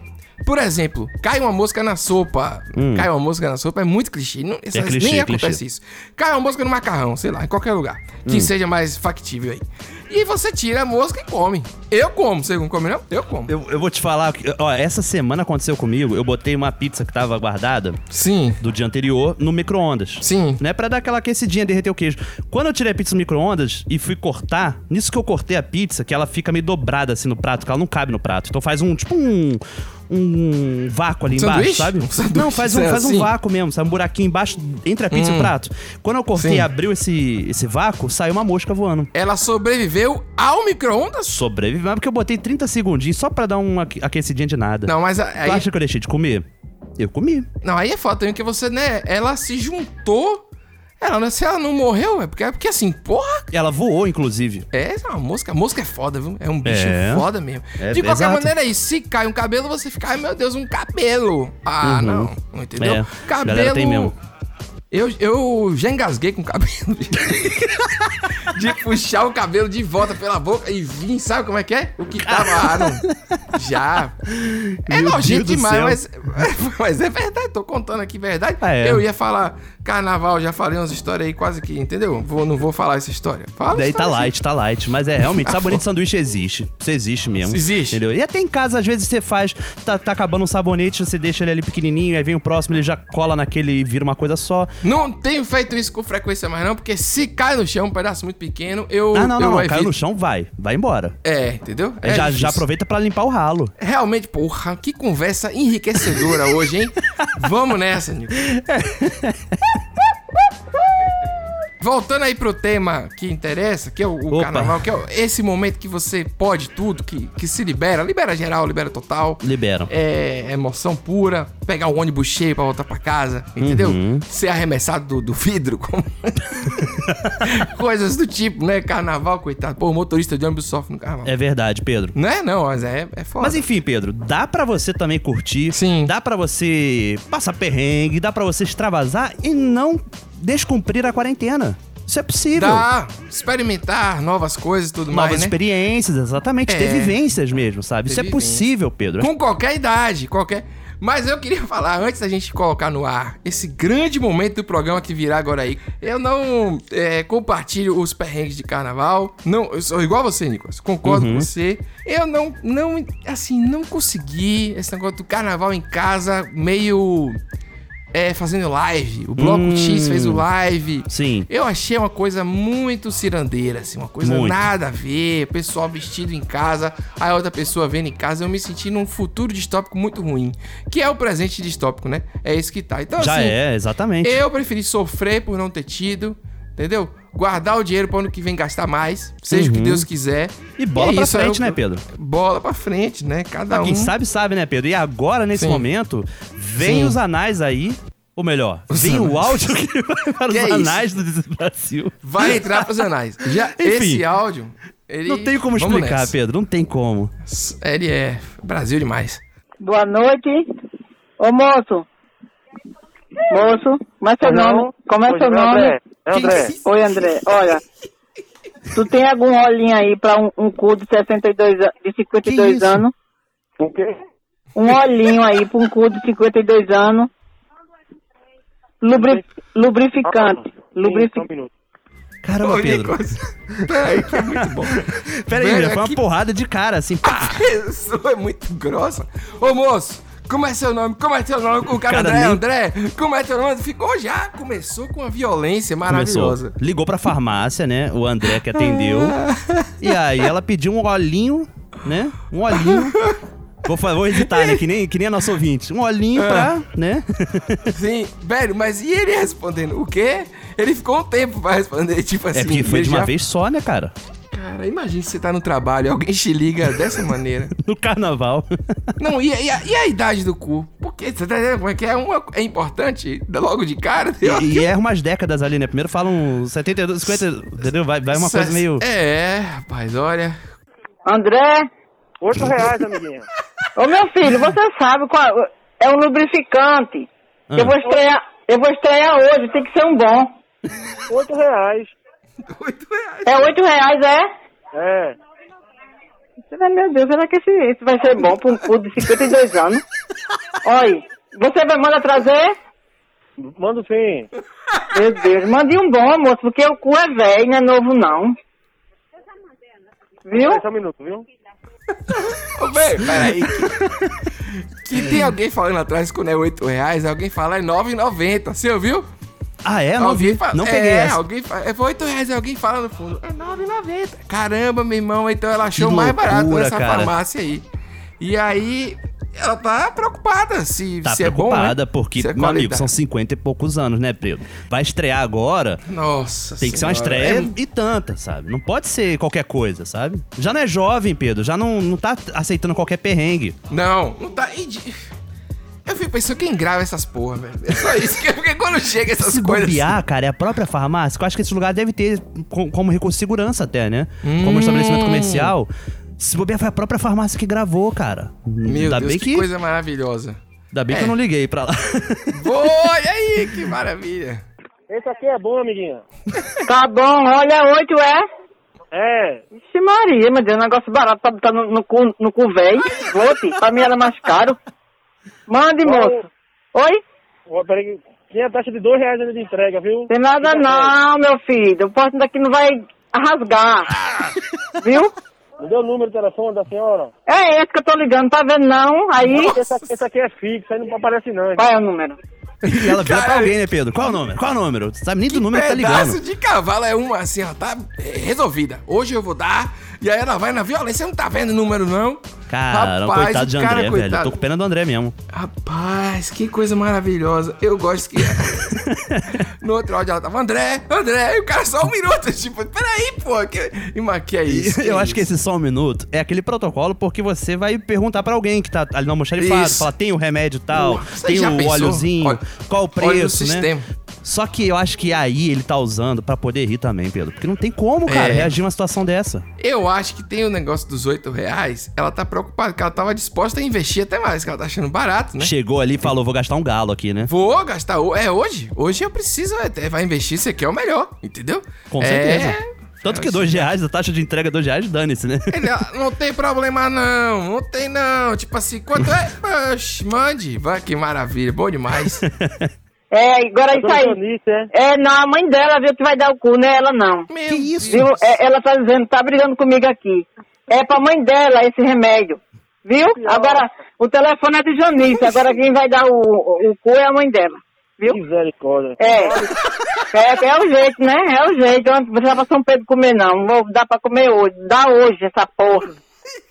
por exemplo, cai uma mosca na sopa. Hum. Cai uma mosca na sopa é muito clichê. Não, isso- clichê, nem é acontece clichê. isso. Cai uma mosca no macarrão, sei lá, em qualquer lugar. Que Hum. seja mais factível aí. E você tira a mosca e come. Eu como. Você não come, não? Eu como. Eu, eu vou te falar, ó, essa semana aconteceu comigo, eu botei uma pizza que tava guardada Sim. do dia anterior no micro-ondas. Sim. Né, pra dar aquela aquecidinha, derreter o queijo. Quando eu tirei a pizza do micro-ondas e fui cortar, nisso que eu cortei a pizza, que ela fica meio dobrada assim no prato, que ela não cabe no prato. Então faz um, tipo um, um vácuo ali Um embaixo, sanduíche? sabe? Um sanduíche, não, faz um, <laughs> faz um assim? vácuo mesmo, sabe? Um buraquinho embaixo, entre a pizza e Hum. o prato. Quando eu cortei Sim. e abriu esse, esse vácuo, saiu uma mosca voando. Ela sobreviveu ao micro-ondas? Sobrevive, mas porque eu botei 30 segundinhos só pra dar uma aque- aquecidinha de nada. Não, mas a- Tu aí. acha que eu deixei de comer? Eu comi. Não, aí é foda também, que você, né? Ela se juntou. Ela, se ela não morreu, é porque, é porque assim, porra. Ela voou, inclusive. É, é uma mosca. Mosca é foda, viu? É um bicho É. foda mesmo. É, de qualquer exato. maneira aí, se cai um cabelo, você fica, ai meu Deus, um cabelo. Ah, Uhum. não. Entendeu? É, Cabelo. tem mesmo. Eu, eu já engasguei com o cabelo. <laughs> de puxar o cabelo de volta pela boca e vir, sabe como é que é? O que tava lá. Já. É Meu nojento demais, mas, <laughs> mas é verdade, tô contando aqui verdade. Ah, é. Eu ia falar carnaval, já falei umas histórias aí quase que, entendeu? Vou, não vou falar essa história. Fala Daí tá assim. light, tá light. Mas é realmente, sabonete de <laughs> sanduíche existe. Isso existe mesmo. Existe. Entendeu? E até em casa, às vezes, você faz. Tá, tá acabando um sabonete, você deixa ele ali pequenininho, aí vem o próximo, ele já cola naquele e vira uma coisa só. Não tenho feito isso com frequência mais não, porque se cai no chão um pedaço muito pequeno, eu ah, não, não, não. Caiu no chão, vai. Vai embora. É, entendeu? É já, difícil. já aproveita pra limpar o ralo. Realmente, porra, que conversa enriquecedora hoje, hein? <laughs> Vamos nessa, Nico. <laughs> woo, woo, woo. Voltando aí pro tema que interessa, que é o, o carnaval, que é esse momento que você pode tudo, que, que se libera, libera geral, libera total. Liberam. É emoção pura, pegar o ônibus cheio pra voltar pra casa, entendeu? Uhum. Ser arremessado do, do vidro, <laughs> como... coisas do tipo, né? Carnaval, coitado. Pô, o motorista de ônibus sofre no carnaval. É verdade, Pedro. Não é não, mas é, é foda. Mas enfim, Pedro, dá pra você também curtir, Sim. dá pra você passar perrengue, dá pra você extravasar e não descumprir a quarentena. Isso é possível. Dá, experimentar novas coisas e tudo Novas mais, né? experiências, exatamente. É. Ter vivências mesmo, sabe? Isso Ter é vivência. possível, Pedro. Com qualquer idade, qualquer... Mas eu queria falar, antes da gente colocar no ar esse grande momento do programa que virá agora aí, eu não é, compartilho os perrengues de carnaval. Não, eu sou igual a você, Nicolas. Concordo Uhum. com você. Eu não, não, assim, não consegui esse negócio do carnaval em casa meio. É, fazendo live. O Bloco Hum. X fez o live. Sim. Eu achei uma coisa muito cirandeira, assim, uma coisa Muito. nada a ver. Pessoal vestido em casa, a outra pessoa vendo em casa. Eu me senti num futuro distópico muito ruim. Que é o presente distópico, né? É isso que tá. Então, Já assim, é, exatamente. eu preferi sofrer por não ter tido, entendeu? Guardar o dinheiro para ano que vem gastar mais, seja o que Uhum. Deus quiser. E bola é pra isso, é frente, o- né, Pedro? Bola pra frente, né? Cada Ah, um. Quem sabe, sabe, né, Pedro? E agora, nesse Sim. momento, vem Sim. os anais aí. Ou melhor, vem o áudio que <laughs> vai para os Que é isso? anais do Desis Brasil. Vai entrar pros anais. <laughs> Já Enfim. esse áudio. Ele... Não tem como Vamos explicar. Pedro. Não tem como. Ele é Brasil demais. Boa noite. Ô moço. Moço, como é seu nome? Como é seu nome? André. Oi, André. Olha. Tu tem algum olhinho aí pra um, um cu de 62 a- de 52 anos? O quê? Um olhinho aí pra um cu de 52 anos. Lubri, lubrificante. Lubrificante. Caramba, Ô, Pedro. Peraí, que é muito bom. <laughs> Pera aí, Velho, já foi uma que- porrada de cara, assim. Pá. <laughs> A pessoa é muito grossa. Ô moço, como é seu nome? Como é teu nome? O cara, Cara, André, nem- André, como é teu nome? Ficou já, começou com uma violência Começou. maravilhosa. Ligou pra farmácia, né? O André que atendeu. <laughs> e aí ela pediu um olhinho, né? Um olhinho. Vou, vou editar, né? Que nem, que nem a nossa ouvinte. Um olhinho pra, né? Sim, velho, mas e ele respondendo? O quê? Ele ficou um tempo pra responder, tipo assim. É porque foi de uma já- vez só, né, cara? Cara, imagina se você tá no trabalho e alguém te liga dessa maneira. <laughs> No carnaval. Não, e, a- e a, e a idade do cu? Porque, você tá como é que é? Uma, é importante logo de cara? E, <laughs> e erra umas décadas ali, né? Primeiro falam 72, 50, entendeu? Vai, vai uma coisa meio. É, rapaz, olha. André? Oito reais, amiguinho. Ô meu filho, você sabe qual é um lubrificante. Ah. Eu vou estrear, eu vou estrear hoje, tem que ser um bom. <laughs> Oito reais. É oito reais, é? É. Meu Deus, será que esse, esse vai ser bom pra um cu de 52 anos? Olha, você vai mandar trazer? Manda sim. Meu Deus, mande um bom, moço, porque o cu é velho, não é novo não. Viu? Só um minuto, viu? Ô, velho, peraí. Que, que tem alguém falando atrás que quando é 8 reais, alguém fala é 9,90. Você ouviu? Ah, é? Não Alguém vi. fala- Não peguei é, essa. alguém fala, é 8 reais, alguém fala no fundo. É 9,90. Caramba, meu irmão, então ela achou Que mais barato loucura, nessa cara. farmácia aí. E aí, ela tá preocupada se, Tá se é bom, preocupada, né? porque, é meu amigo, são 50 e poucos anos, né, Pedro? Vai estrear agora. Nossa Tem que ser uma estreia é- e tanta, sabe? Não pode ser qualquer coisa, sabe? Já não é jovem, Pedro. Já não, não tá aceitando qualquer perrengue. Não, não tá. E Eu fico pensando, quem grava essas porra, velho? É só isso, que- porque quando chega essas Se coisas. bobear, cara, é a própria farmácia. que Eu acho que esse lugar deve ter co- como recurso de segurança até, né? Como Hum. estabelecimento comercial. Se bobear, foi a própria farmácia que gravou, cara. Meu Ainda Deus, bem que, que, coisa maravilhosa. Ainda bem que É. eu não liguei pra lá. Olha aí, que maravilha. Esse aqui é bom, amiguinho. <laughs> Tá bom, olha, oito é? É. Ixi Maria, meu Deus, negócio barato pra botar no, no cu, no cu velho. Pra mim era mais caro. Mande, moço. Oi? Peraí, tinha a taxa de dois reais ainda de entrega, viu? Tem nada não, meu filho. O porto daqui não vai rasgar. Viu? Me deu o número do telefone da senhora? É esse que eu tô ligando, tá vendo não? Aí. Esse, aqui- esse aqui é fixo, aí não aparece não. Qual é o número? E ela vira pra alguém, né, Pedro? Qual o número? Qual o número? Você sabe nem do número que tá Pedaço ligando. de cavalo é uma assim, ó, tá é, resolvida. Hoje eu vou dar, e aí ela vai na violência. Você não tá vendo o número, não? Caramba, Rapaz, coitado de cara, André, velho. Eu tô com pena do André mesmo. Rapaz, que coisa maravilhosa. Eu gosto que. <laughs> no outro áudio ela tava, André, André, e o cara só um minuto. <laughs> Tipo, peraí, pô. Que, e, mas que é isso? <laughs> eu acho que esse só um minuto é aquele protocolo porque você vai perguntar pra alguém que tá ali no almoxarifado, Isso. fala, tem o remédio tal, Pô, tem o pensou? óleozinho, Olha- qual o preço, né? sistema. Só que eu acho que aí ele tá usando pra poder rir também, Pedro. Porque não tem como, cara, É. reagir uma situação dessa. Eu acho que tem o negócio dos 8 reais. Ela tá preocupada, que ela tava disposta a investir até mais, que ela tá achando barato, né? Chegou ali e falou, vou gastar um galo aqui, né? Vou gastar. É hoje. Hoje eu preciso. é, Vai investir, você quer o melhor, entendeu? Com É, certeza. Tanto que dois reais, a taxa de entrega é dois reais, dane-se, né? Ele, ah, não tem problema não, não tem não. Tipo assim, quanto é? <laughs> Oxe, mande. Vai, que maravilha, bom demais. <laughs> É, agora isso aí. Jonice, É, não, a mãe dela viu que vai dar o cu, né? Ela não. que isso? Viu? É, ela tá dizendo, tá brigando comigo aqui. É pra mãe dela esse remédio. Viu? Agora, o telefone é de Janice. Agora quem vai dar o, o, o cu é a mãe dela. Viu? Misericórdia. É. É, é o jeito, né? É o jeito. Eu Não precisava pra São Pedro comer, não. Não vou dar pra comer hoje. Dá hoje essa porra.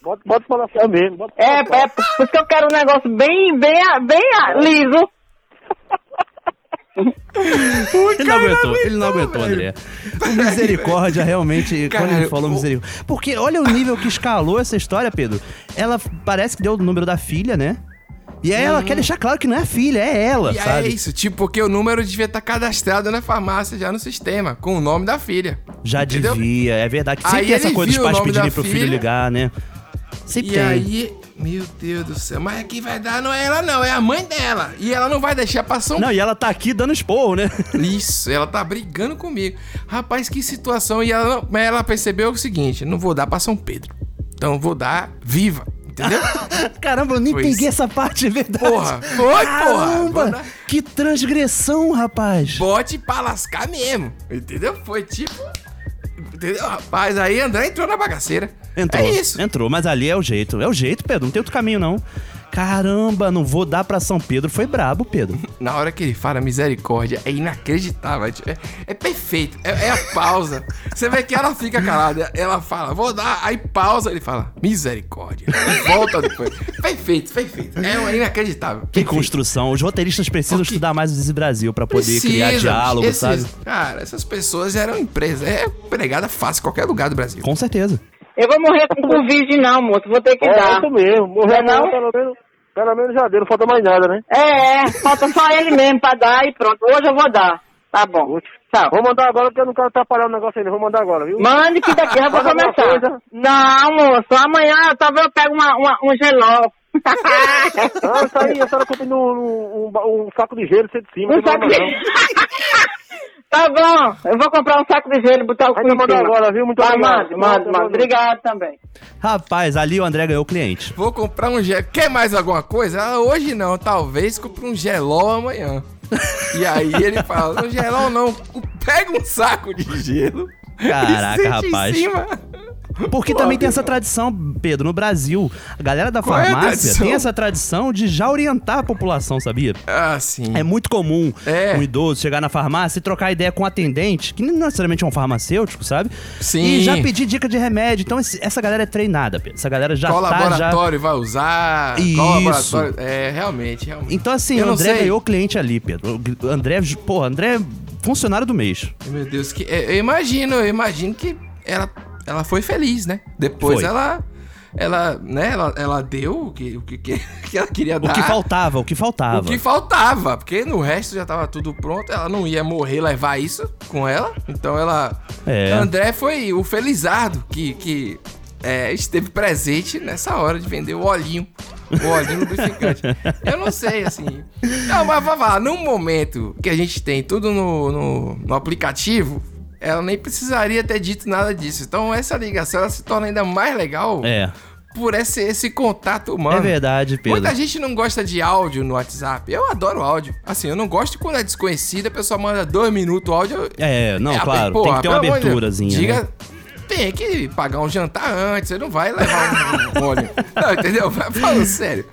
Bota, bota pra lançar mesmo. Bota pra É, é, por isso que eu quero um negócio bem, bem, bem liso. <laughs> Ele não aguentou, ele não aguentou, André. O misericórdia realmente, quando ele falou o- misericórdia. Porque olha o nível que escalou essa história, Pedro. Ela parece que deu o número da filha, né? E aí ela quer deixar claro que não é a filha, é ela. E sabe? é isso, tipo, porque o número devia estar cadastrado na farmácia já no sistema, com o nome da filha. Já Entendeu? devia, é verdade. Sempre Aí tem essa coisa dos pais pedirem pro filho ligar, né? Sempre e tem. aí, meu Deus do céu, mas quem vai dar não é ela não, é a mãe dela. E ela não vai deixar passar um Não, e ela tá aqui dando esporro, né? <laughs> Isso, ela tá brigando comigo. Rapaz, que situação. E ela, não- mas ela percebeu o seguinte: não vou dar pra São Pedro. Então vou dar viva. Entendeu? <laughs> Caramba, eu nem Foi peguei isso. essa parte, é verdade. Porra, foi, porra. Caramba, dar- que transgressão, rapaz. Bote pra lascar mesmo. Entendeu? Foi tipo. Entendeu? Rapaz, aí André entrou na bagaceira. Entrou, É isso. entrou, mas ali é o jeito. É o jeito, Pedro, não tem outro caminho, não. Caramba, não vou dar pra São Pedro. Foi brabo, Pedro. <laughs> Na hora que ele fala misericórdia, é inacreditável. É, é perfeito. É, é a pausa. Você vê que ela fica calada. Ela fala, vou dar. Aí pausa, ele fala, misericórdia. Volta depois. perfeito, perfeito. É, é inacreditável. Que construção. Os roteiristas precisam estudar mais o Desi Brasil pra poder criar Precisa, diálogo, esses- sabe? Cara, essas pessoas eram empresas. É empregada fácil em qualquer lugar do Brasil. Com certeza. Eu vou morrer com <laughs> Covid não, moço. Vou ter que É, dar. isso mesmo. Morreu Não é não, pelo menos, pelo menos já deu, não falta mais nada, né? É, é, falta só ele mesmo pra dar e pronto. Hoje eu vou dar. Tá bom. Tchau. Vou mandar agora porque eu não quero atrapalhar o negócio ainda. Vou mandar agora, viu? Mande que daqui eu vou <laughs> começar. Não, moço. Amanhã talvez eu pego uma, uma, um geló. Ah, isso aí, a senhora compra no- um, um saco de gelo, você de cima. Um saco de... problema, <laughs> Tá bom. Eu vou comprar um saco de gelo e botar o cu em manda cima. agora, viu? Muito Vai, obrigado. mande, mande, Manda, mande. manda. Obrigado também. Rapaz, ali o André ganhou o cliente. Vou comprar um gel. Quer mais alguma coisa? Ah, hoje não. Talvez compre um gelol amanhã. E aí ele fala, não gelol não. Pega um saco de gelo. Caraca, e sente rapaz. Em cima. Porque Pô, também tem essa tradição, Pedro, no Brasil. A galera da Qual é farmácia tradição? tem essa tradição de já orientar a população, sabia? Ah, sim. É muito comum É. um idoso chegar na farmácia e trocar ideia com um atendente, que não necessariamente é um farmacêutico, sabe? Sim. E já pedir dica de remédio. Então esse- essa galera é treinada, Pedro. Essa galera já Qual tá já... laboratório vai usar? Qual Isso. laboratório? É, realmente, realmente. Então assim, o André ganhou o cliente ali, Pedro. O André, pô, André é funcionário do mês. Meu Deus, que, é, eu imagino, eu imagino que ela, ela foi feliz, né? Depois Foi. ela. Ela, né, ela, ela deu o que, o que, que <laughs> ela queria O dar. que faltava, o que faltava. O que faltava, porque no resto já tava tudo pronto, ela não ia morrer levar isso com ela. Então ela. É. André foi o felizardo que, que é, esteve presente nessa hora de vender o olhinho. O olhinho lubrificante. Eu não sei, assim. Não, mas vá lá, num momento que a gente tem tudo no, no, no aplicativo, ela nem precisaria ter dito nada disso. Então essa ligação ela se torna ainda mais legal É. por esse, esse contato humano. É verdade, Pedro. Muita gente não gosta de áudio no WhatsApp. Eu adoro áudio. Assim, eu não gosto quando é desconhecida, a pessoa manda dois minutos o áudio. É, não, É, claro, pô, tem que ter uma aberturazinha, Diga. né? Tem que pagar um jantar antes, você não vai levar um, <laughs> óleo. Não, entendeu? Falando sério.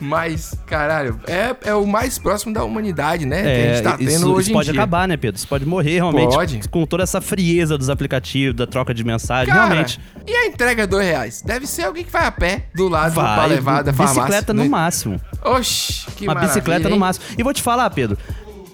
Mas, caralho, é, é o mais próximo da humanidade, né? que a É, gente tá tendo isso, hoje isso pode dia. acabar, né, Pedro? Isso pode morrer realmente. Pode. Com toda essa frieza dos aplicativos, da troca de mensagem. Cara, realmente. E a entrega é dois reais? Deve ser alguém que vai a pé do lado pra Vai, levar da farmácia. bicicleta no né? máximo. Oxi, que uma bicicleta maravilha, no hein? máximo. E vou te falar, Pedro.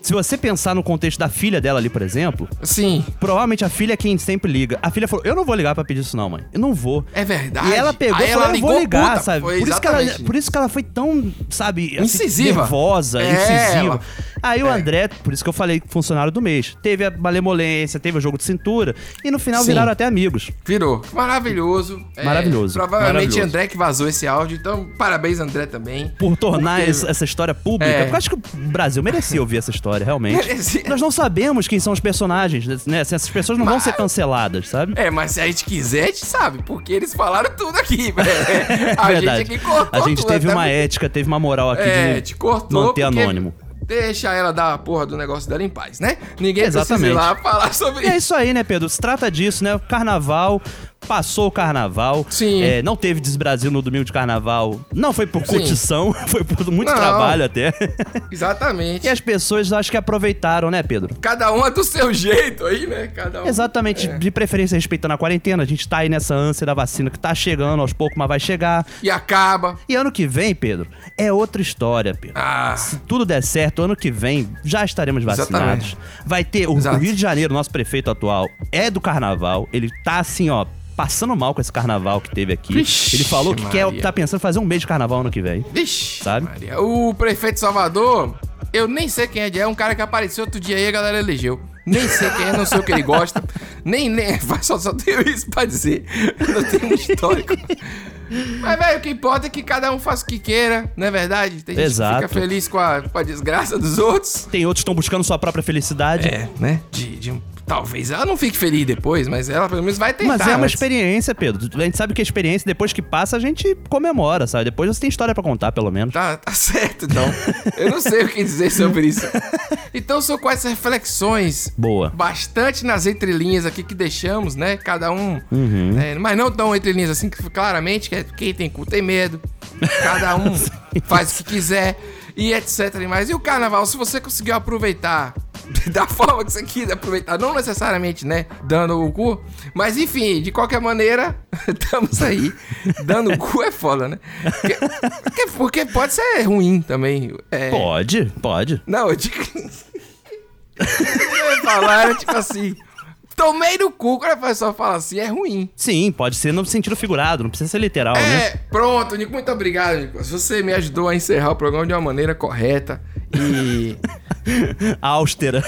Se você pensar no contexto da filha dela ali, por exemplo. Sim. Provavelmente a filha é quem sempre liga. A filha falou: Eu não vou ligar pra pedir isso, não, mãe. Eu não vou. É verdade. E ela pegou Aí e falou: ela Eu vou ligar, puta, sabe? foi Por isso, que ela, por isso que ela foi tão, sabe, assim, Incisiva. nervosa, É, incisiva. ela- Aí o é. André, por isso que eu falei funcionário do mês, teve a malemolência, teve o jogo de cintura. E no final Sim. viraram até amigos. Virou. Maravilhoso. É, Maravilhoso, provavelmente maravilhoso. André que vazou esse áudio, então parabéns, André, também. Por tornar essa, essa história pública. É. Porque eu acho que o Brasil merecia ouvir essa história, realmente. Merecia. Nós não sabemos quem são os personagens, né? Essas pessoas não vão Mas- ser canceladas, sabe? É, mas se a gente quiser, a gente sabe, porque eles falaram tudo aqui, velho. <laughs> A Verdade. gente aqui cortou A gente tudo, teve uma porque- ética, teve uma moral aqui É, de te cortou manter porque anônimo. Deixa ela dar a porra do negócio dela em paz, né? Ninguém precisa Exatamente. ir lá falar sobre E é isso. isso aí, né, Pedro? Se trata disso, né? Carnaval, passou o carnaval. Sim. É, não teve Desbrasil no domingo de carnaval. Não foi por curtição, <laughs> foi por muito Não. trabalho até. <laughs> Exatamente. E as pessoas acho que aproveitaram, né, Pedro? Cada um é do seu jeito aí, né? Cada um. Exatamente, É. de preferência respeitando a quarentena. A gente tá aí nessa ânsia da vacina que tá chegando aos poucos, mas vai chegar. E acaba. E ano que vem, Pedro, é outra história, Pedro. Ah. Se tudo der certo, ano que vem já estaremos vacinados. Exatamente. Vai ter. O, o. Rio de Janeiro, nosso prefeito atual, é do carnaval. Ele tá assim, ó. Passando mal com esse carnaval que teve aqui. Vixe, ele falou que quer, tá pensando em fazer um mês de carnaval ano que vem. Vixe, Sabe? Maria. O prefeito de Salvador, eu nem sei quem é, é um cara que apareceu outro dia aí a galera elegeu. Nem sei quem é, não sei o que ele gosta. Nem, nem, <laughs> só, só tenho isso pra dizer. Eu não tenho um histórico. Mas, velho, o que importa é que cada um faça o que queira, não é verdade? Tem gente Exato. que fica feliz com a, com a desgraça dos outros. Tem outros que estão buscando sua própria felicidade. É, né? De, de um- talvez ela não fique feliz depois, mas ela pelo menos vai tentar. Mas é uma antes. experiência, Pedro. A gente sabe que a experiência, depois que passa, a gente comemora, sabe? Depois você tem história pra contar, pelo menos. Tá, tá certo, então. Eu não sei o que dizer sobre isso. Então são essas reflexões Boa. bastante nas entrelinhas aqui que deixamos, né? Cada um. Uhum. é, mas não tão entrelinhas assim, que claramente, que é quem tem cu tem medo. Cada um <laughs> faz o que quiser e etc. e mais. E o carnaval, se você conseguiu aproveitar <laughs> da forma que você quis aproveitar, não necessariamente, né, dando o cu, mas enfim, de qualquer maneira, <laughs> estamos aí. Dando o cu é foda, né? Porque, porque- pode ser ruim também. É, Pode, pode. não, eu digo. <laughs> eu ia falar, era tipo assim. Tomei no cu quando a pessoa fala assim, é ruim. Sim, pode ser no sentido figurado, não precisa ser literal, né? É, pronto, Nico, muito obrigado, Nico. Você me ajudou a encerrar o programa de uma maneira correta. E. <laughs> Austera.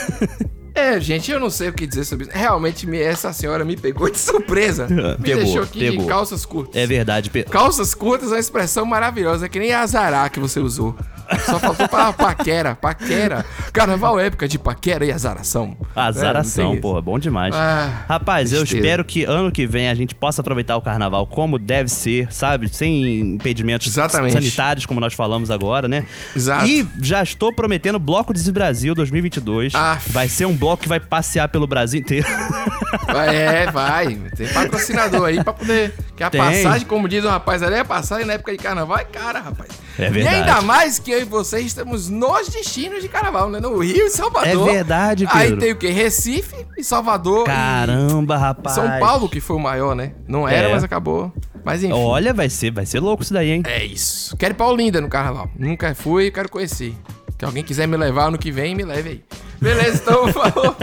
É, gente, eu não sei o que dizer sobre isso. Realmente, me- essa senhora me pegou de surpresa. <laughs> Me Pegou, deixou aqui pegou. de calças curtas. É verdade, Pedro. Calças curtas é uma expressão maravilhosa, é que nem azará que você usou. Só faltou pra paquera, paquera. Carnaval é época de paquera e azaração. Azaração, É, pô, bom demais. Ah, Rapaz, eu espero que ano que vem a gente possa aproveitar o carnaval como deve ser, sabe? Sem impedimentos Exatamente. sanitários, como nós falamos agora, né? Exato. E já estou prometendo Bloco Desi Brasil 2022. Ah. Vai ser um bloco que vai passear pelo Brasil inteiro. <laughs> É, vai. Tem patrocinador aí pra poder. Que a Tem. passagem, como diz o rapaz ali, a passagem na época de carnaval é cara, rapaz. É E verdade. ainda mais que eu e vocês estamos nos destinos de carnaval, né? No Rio e Salvador. É verdade, Aí Pedro. tem o quê? Recife e Salvador. Caramba, e rapaz. São Paulo que foi o maior, né? Não era, É. mas acabou. Mas enfim. Olha, vai ser, vai ser louco isso daí, hein? É isso. Quero ir pra Olinda no carnaval. Nunca fui, quero conhecer. Se alguém quiser me levar ano que vem, me leve aí. Beleza, então <laughs> falou.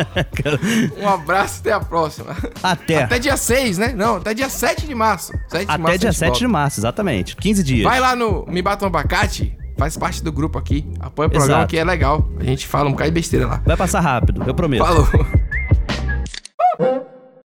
<laughs> Um abraço, até a próxima. Até. Até dia 6, né? Não, até dia 7 de março. 7 de Até março dia a gente 7 de volta. março, exatamente. 15 dias. Vai lá no Me Bata um Abacate, faz parte do grupo aqui. Apoia o programa Exato. que é legal. A gente fala um bocado de besteira lá. Vai passar rápido, eu prometo. Falou. <laughs>